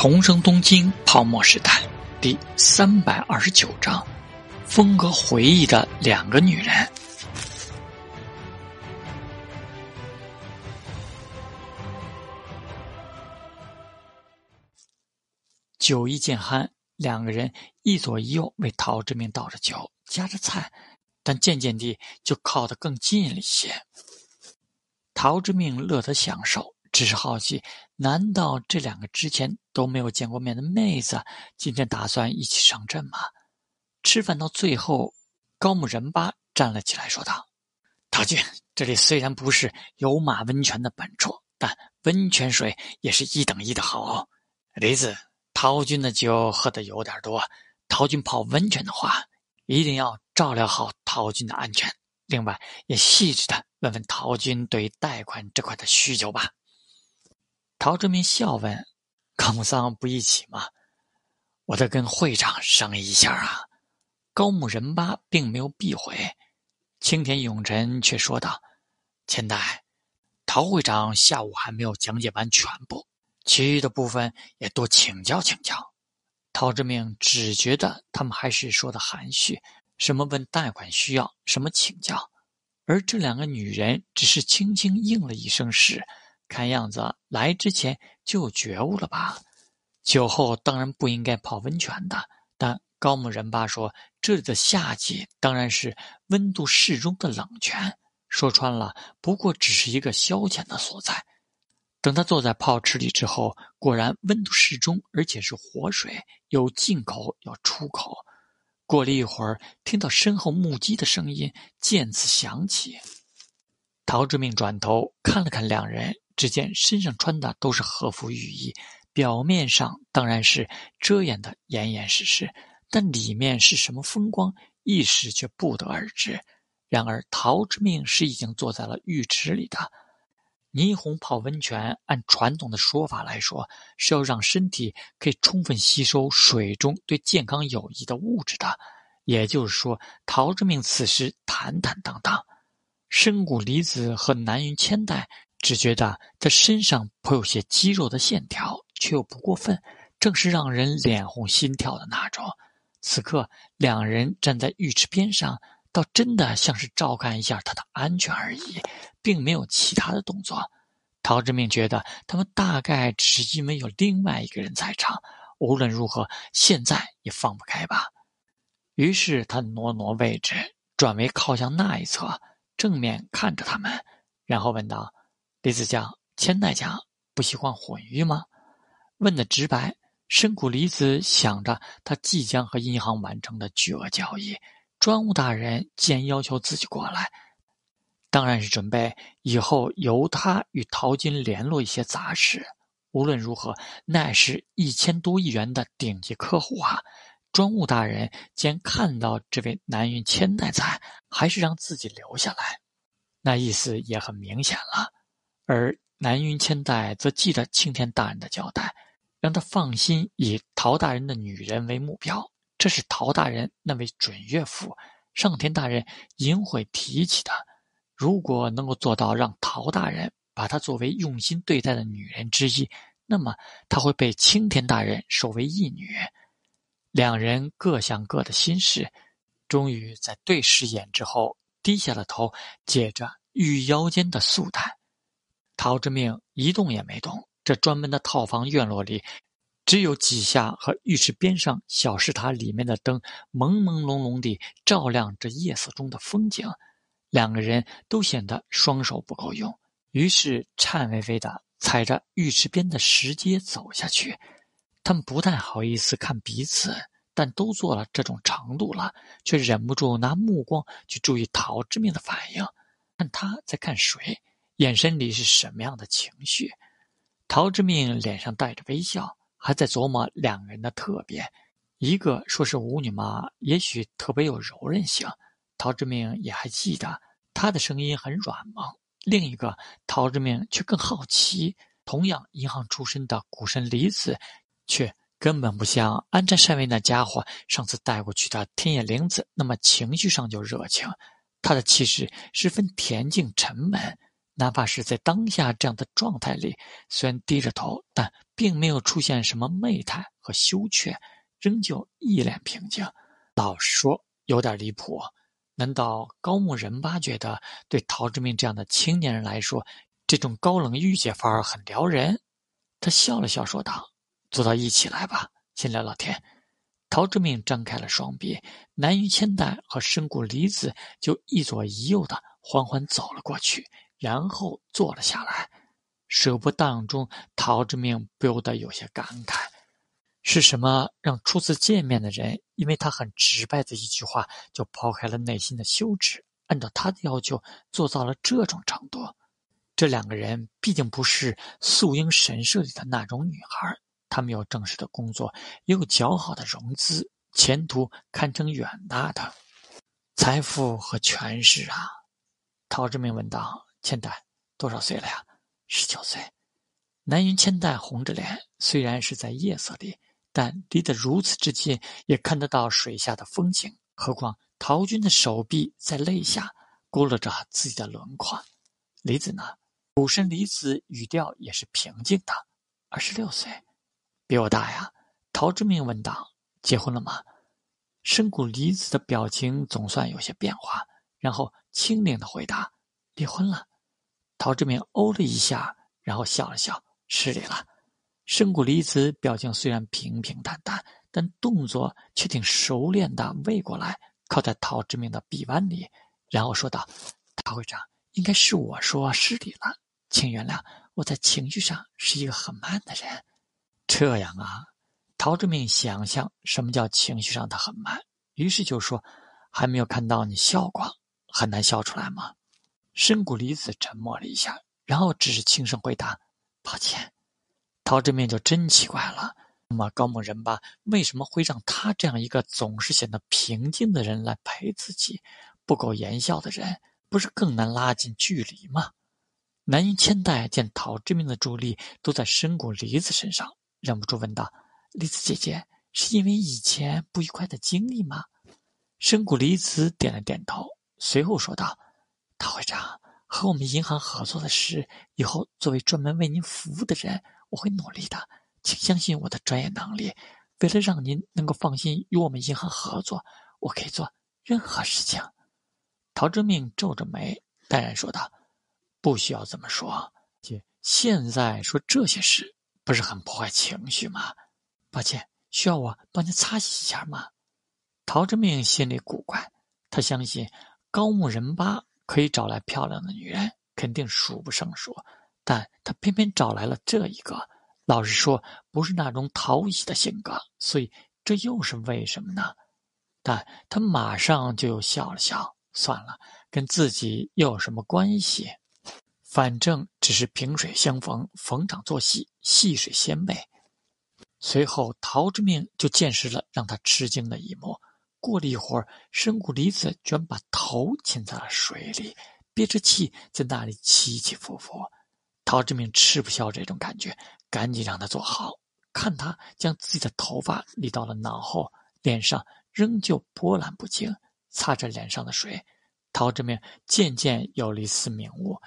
重生东京泡沫时代第三百二十九章：风格回忆的两个女人。酒意渐酣，两个人一左一右为陶之明倒着酒，夹着菜，但渐渐地就靠得更近了一些。陶之命乐得享受。只是好奇，难道这两个之前都没有见过面的妹子，今天打算一起上阵吗？吃饭到最后，高木仁八站了起来，说道：“陶君，这里虽然不是有马温泉的本处，但温泉水也是一等一的好哦。梨子，陶君的酒喝的有点多，陶君泡温泉的话，一定要照料好陶君的安全。另外，也细致的问问陶君对贷款这块的需求吧。”陶志明笑问：“高木桑不一起吗？我得跟会长商议一下啊。”高木仁八并没有避讳，青田永臣却说道：“千代，陶会长下午还没有讲解完全部，其余的部分也多请教请教。”陶志明只觉得他们还是说的含蓄，什么问贷款需要，什么请教，而这两个女人只是轻轻应了一声“是”。看样子来之前就有觉悟了吧？酒后当然不应该泡温泉的，但高木仁八说这里的夏季当然是温度适中的冷泉。说穿了，不过只是一个消遣的所在。等他坐在泡池里之后，果然温度适中，而且是活水，有进口有出口。过了一会儿，听到身后木屐的声音渐次响起。陶志明转头看了看两人。只见身上穿的都是和服浴衣，表面上当然是遮掩的严严实实，但里面是什么风光，一时却不得而知。然而陶之命是已经坐在了浴池里的。霓虹泡温泉，按传统的说法来说，是要让身体可以充分吸收水中对健康有益的物质的。也就是说，陶之命此时坦坦荡荡，深谷离子和南云千代。只觉得他身上颇有些肌肉的线条，却又不过分，正是让人脸红心跳的那种。此刻两人站在浴池边上，倒真的像是照看一下他的安全而已，并没有其他的动作。陶志明觉得他们大概只是因为有另外一个人在场，无论如何现在也放不开吧。于是他挪挪位置，转为靠向那一侧，正面看着他们，然后问道。李子江、千代江不喜欢混浴吗？问的直白。深谷离子想着他即将和银行完成的巨额交易，专务大人既然要求自己过来，当然是准备以后由他与淘金联络一些杂事。无论如何，那是一千多亿元的顶级客户啊！专务大人既然看到这位南云千代在，还是让自己留下来，那意思也很明显了。而南云千代则记得青田大人的交代，让他放心以陶大人的女人为目标。这是陶大人那位准岳父上田大人应会提起的。如果能够做到让陶大人把她作为用心对待的女人之一，那么他会被青田大人收为义女。两人各想各的心事，终于在对视眼之后低下了头，解着玉腰间的素带。陶之命一动也没动。这专门的套房院落里，只有几下和浴池边上小石塔里面的灯朦朦胧胧地照亮着夜色中的风景。两个人都显得双手不够用，于是颤巍巍地踩着浴池边的石阶走下去。他们不太好意思看彼此，但都做了这种程度了，却忍不住拿目光去注意陶之命的反应，看他在看谁。眼神里是什么样的情绪？陶之命脸上带着微笑，还在琢磨两个人的特别。一个说是舞女嘛，也许特别有柔韧性。陶之命也还记得她的声音很软萌。另一个，陶之命却更好奇。同样银行出身的股神离子，却根本不像安占善卫那家伙上次带过去的天野玲子那么情绪上就热情。他的气质十分恬静沉稳。哪怕是在当下这样的状态里，虽然低着头，但并没有出现什么媚态和羞怯，仍旧一脸平静。老实说，有点离谱。难道高木仁八觉得对陶之明这样的青年人来说，这种高冷御姐范儿很撩人？他笑了笑说道：“坐到一起来吧，先聊聊天。”陶之明张开了双臂，南云千代和深谷离子就一左一右的缓缓走了过去，然后坐了下来。舍不当中，陶之明不由得有些感慨：是什么让初次见面的人，因为他很直白的一句话，就抛开了内心的羞耻，按照他的要求做到了这种程度？这两个人毕竟不是素英神社里的那种女孩。他们有正式的工作，也有较好的融资，前途堪称远大的财富和权势啊！陶之明问道：“千代多少岁了呀？”“十九岁。”南云千代红着脸，虽然是在夜色里，但离得如此之近，也看得到水下的风景。何况陶军的手臂在肋下勾勒着自己的轮廓。离子呢？武神离子语调也是平静的：“二十六岁。”比我大呀，陶之明问道：“结婚了吗？”深谷离子的表情总算有些变化，然后轻灵的回答：“离婚了。”陶志明哦了一下，然后笑了笑：“失礼了。”深谷离子表情虽然平平淡淡，但动作却挺熟练的，喂过来靠在陶志明的臂弯里，然后说道：“陶会长，应该是我说失礼了，请原谅，我在情绪上是一个很慢的人。”这样啊，陶志明想象什么叫情绪上的很慢，于是就说：“还没有看到你笑过，很难笑出来吗？”深谷离子沉默了一下，然后只是轻声回答：“抱歉。”陶志明就真奇怪了，那么高木仁吧，为什么会让他这样一个总是显得平静的人来陪自己？不苟言笑的人，不是更难拉近距离吗？南云千代见陶志明的注意力都在深谷离子身上。忍不住问道：“梨子姐姐，是因为以前不愉快的经历吗？”深谷离子点了点头，随后说道：“陶会长，和我们银行合作的事，以后作为专门为您服务的人，我会努力的，请相信我的专业能力。为了让您能够放心与我们银行合作，我可以做任何事情。”陶之命皱着眉，淡然说道：“不需要这么说，姐，现在说这些事。”不是很破坏情绪吗？抱歉，需要我帮你擦洗一下吗？陶之命心里古怪，他相信高木仁八可以找来漂亮的女人，肯定数不胜数，但他偏偏找来了这一个。老实说，不是那种讨喜的性格，所以这又是为什么呢？但他马上就又笑了笑，算了，跟自己又有什么关系？反正只是萍水相逢，逢场作戏，戏水鲜美。随后，陶之命就见识了让他吃惊的一幕。过了一会儿，深谷离子居然把头浸在了水里，憋着气在那里起起伏伏。陶志明吃不消这种感觉，赶紧让他坐好。看他将自己的头发理到了脑后，脸上仍旧波澜不惊，擦着脸上的水，陶志明渐渐有了一丝明悟。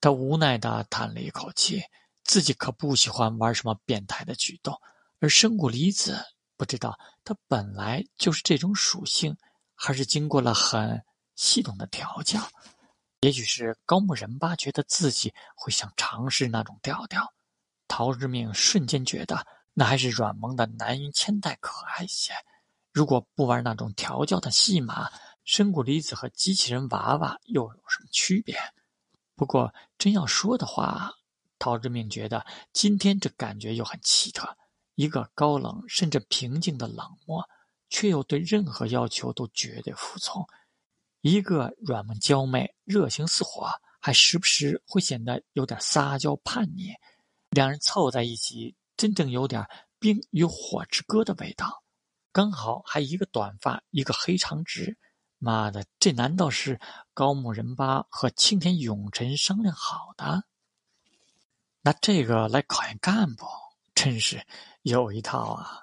他无奈地叹了一口气，自己可不喜欢玩什么变态的举动，而深谷离子不知道他本来就是这种属性，还是经过了很系统的调教。也许是高木仁八觉得自己会想尝试那种调调，陶之命瞬间觉得那还是软萌的南云千代可爱些。如果不玩那种调教的戏码，深谷离子和机器人娃娃又有什么区别？不过，真要说的话，陶之命觉得今天这感觉又很奇特：一个高冷甚至平静的冷漠，却又对任何要求都绝对服从；一个软萌娇媚、热情似火，还时不时会显得有点撒娇叛逆。两人凑在一起，真正有点冰与火之歌的味道。刚好还一个短发，一个黑长直。妈的，这难道是高木仁八和青田永臣商量好的？拿这个来考验干部，真是有一套啊！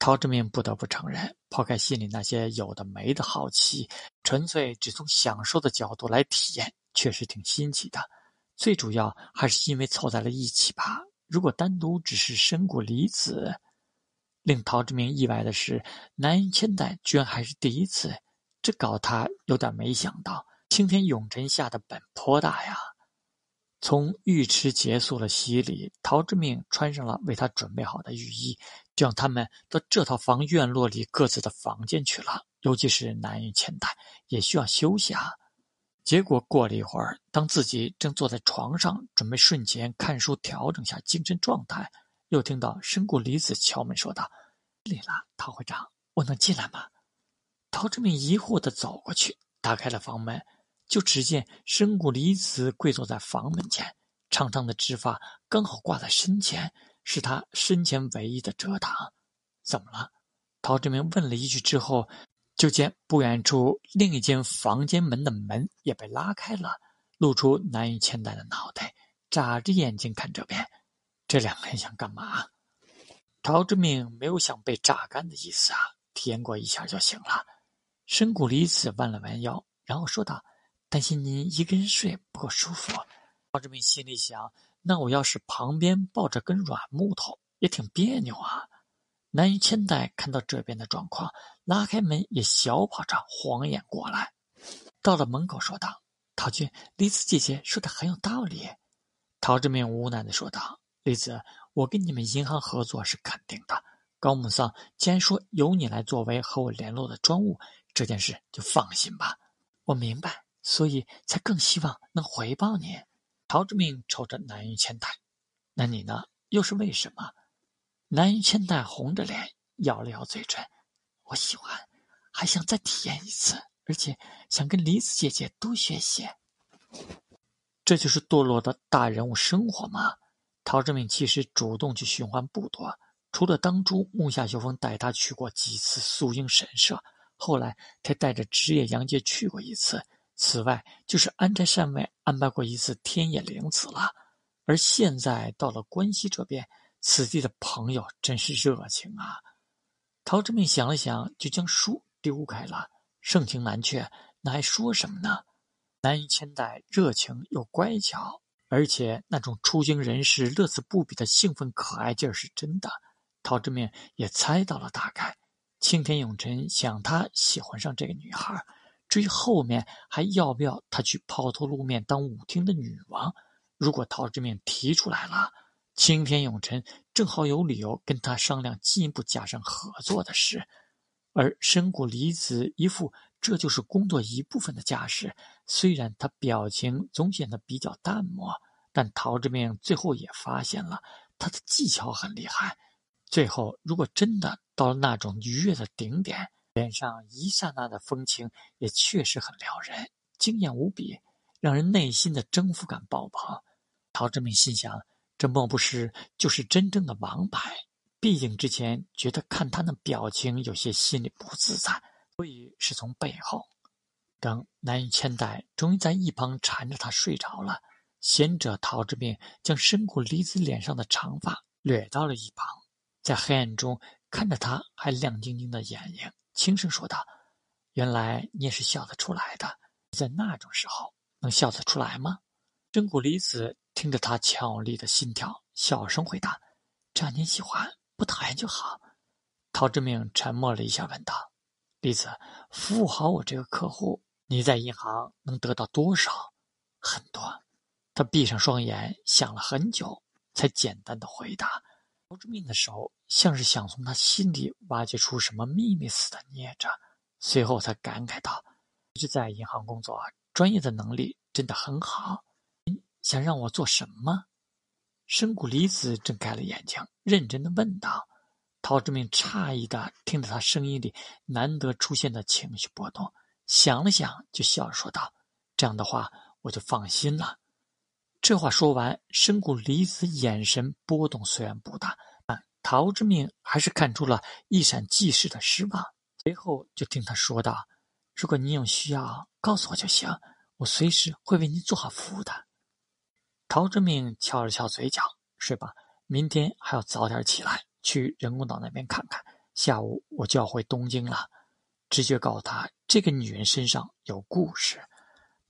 陶之明不得不承认，抛开心里那些有的没的好奇，纯粹只从享受的角度来体验，确实挺新奇的。最主要还是因为凑在了一起吧，如果单独只是深谷离子，令陶之明意外的是，南云千代居然还是第一次，这搞他有点没想到。青天永臣下的本颇大呀！从浴池结束了洗礼，陶之命穿上了为他准备好的浴衣，就让他们到这套房院落里各自的房间去了。尤其是南云千代也需要休息啊。结果过了一会儿，当自己正坐在床上准备睡前看书调整下精神状态，又听到深谷离子敲门说道：“里了，陶会长，我能进来吗？”陶之命疑惑地走过去，打开了房门。就只见深谷离子跪坐在房门前，长长的直发刚好挂在身前，是他身前唯一的遮挡。怎么了？陶志明问了一句之后，就见不远处另一间房间门的门也被拉开了，露出难以千代的脑袋，眨着眼睛看这边。这两个人想干嘛？陶志明没有想被榨干的意思啊，体验过一下就行了。深谷离子弯了弯腰，然后说道。担心您一个人睡不够舒服，陶志明心里想：那我要是旁边抱着根软木头，也挺别扭啊。南云千代看到这边的状况，拉开门也小跑着晃眼过来，到了门口说道：“陶君，李子姐姐说的很有道理。”陶志明无奈的说道：“李子，我跟你们银行合作是肯定的。高木桑既然说由你来作为和我联络的专务，这件事就放心吧。我明白。”所以才更希望能回报你。陶之命瞅着南云千代，那你呢？又是为什么？南云千代红着脸，咬了咬嘴唇。我喜欢，还想再体验一次，而且想跟梨子姐姐多学习。这就是堕落的大人物生活吗？陶之命其实主动去寻欢不多，除了当初木下秀风带他去过几次素英神社，后来他带着职业杨介去过一次。此外，就是安斋善卫安排过一次天野灵子了，而现在到了关西这边，此地的朋友真是热情啊！陶之命想了想，就将书丢开了。盛情难却，那还说什么呢？南云千代热情又乖巧，而且那种出京人士乐此不疲的兴奋可爱劲儿是真的。陶之命也猜到了大概，青田永臣想他喜欢上这个女孩。至于后面还要不要他去抛头露面当舞厅的女王，如果陶之面提出来了，青田永臣正好有理由跟他商量进一步加深合作的事。而深谷离子一副这就是工作一部分的架势，虽然他表情总显得比较淡漠，但陶之面最后也发现了他的技巧很厉害。最后如果真的到了那种愉悦的顶点。脸上一刹那的风情也确实很撩人，惊艳无比，让人内心的征服感爆棚。陶志明心想：这莫不是就是真正的王牌？毕竟之前觉得看他那表情有些心里不自在，所以是从背后。等南云千代终于在一旁缠着他睡着了，贤者陶志明将深谷离子脸上的长发掠到了一旁，在黑暗中看着他还亮晶晶的眼睛。轻声说道：“原来你也是笑得出来的，在那种时候能笑得出来吗？”真谷离子听着他俏丽的心跳，小声回答：“只要您喜欢，不讨厌就好。”陶之命沉默了一下，问道：“离子，服务好我这个客户，你在银行能得到多少？”“很多。”他闭上双眼，想了很久，才简单的回答。陶之命的手。像是想从他心里挖掘出什么秘密似的捏着，随后他感慨道：“一直在银行工作，专业的能力真的很好。想让我做什么？”深谷离子睁开了眼睛，认真的问道。陶志明诧异的听着他声音里难得出现的情绪波动，想了想，就笑着说道：“这样的话，我就放心了。”这话说完，深谷离子眼神波动虽然不大。陶之命还是看出了一闪即逝的失望，随后就听他说道：“如果您有需要，告诉我就行，我随时会为您做好服务的。”陶之命翘了翘嘴角：“睡吧，明天还要早点起来去人工岛那边看看。下午我就要回东京了。”直觉告诉他，这个女人身上有故事，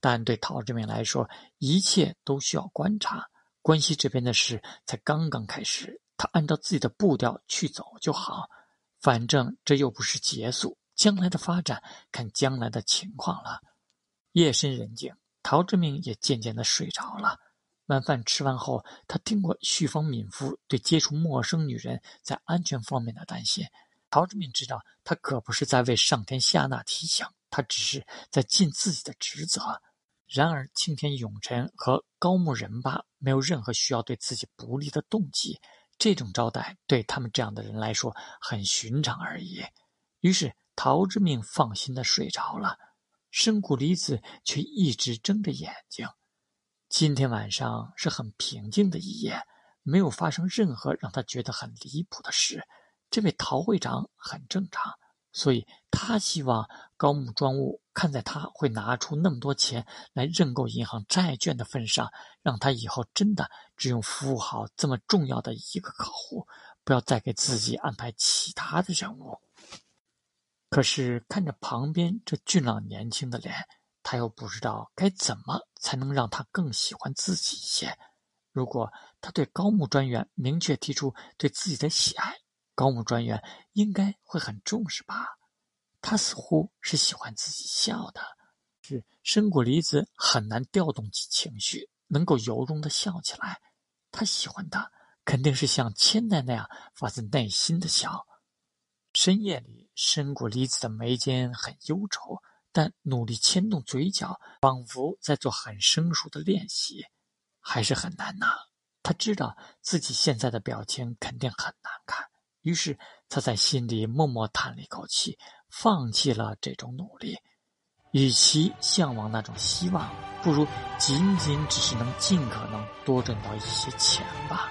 但对陶之命来说，一切都需要观察。关西这边的事才刚刚开始，他按照自己的步调去走就好。反正这又不是结束，将来的发展看将来的情况了。夜深人静，陶志明也渐渐的睡着了。晚饭吃完后，他听过旭峰敏夫对接触陌生女人在安全方面的担心。陶志明知道，他可不是在为上天下纳提醒，他只是在尽自己的职责。然而，青田永臣和高木仁八没有任何需要对自己不利的动机。这种招待对他们这样的人来说很寻常而已。于是陶之命放心的睡着了，深谷离子却一直睁着眼睛。今天晚上是很平静的一夜，没有发生任何让他觉得很离谱的事。这位陶会长很正常。所以他希望高木庄务看在他会拿出那么多钱来认购银行债券的份上，让他以后真的只用服务好这么重要的一个客户，不要再给自己安排其他的任务。可是看着旁边这俊朗年轻的脸，他又不知道该怎么才能让他更喜欢自己一些。如果他对高木专员明确提出对自己的喜爱，高木专员应该会很重视吧？他似乎是喜欢自己笑的，是深谷离子很难调动起情绪，能够由衷的笑起来。他喜欢的肯定是像千代那样发自内心的笑。深夜里，深谷离子的眉间很忧愁，但努力牵动嘴角，仿佛在做很生疏的练习，还是很难呐。他知道自己现在的表情肯定很难看。于是他在心里默默叹了一口气，放弃了这种努力。与其向往那种希望，不如仅仅只是能尽可能多挣到一些钱吧。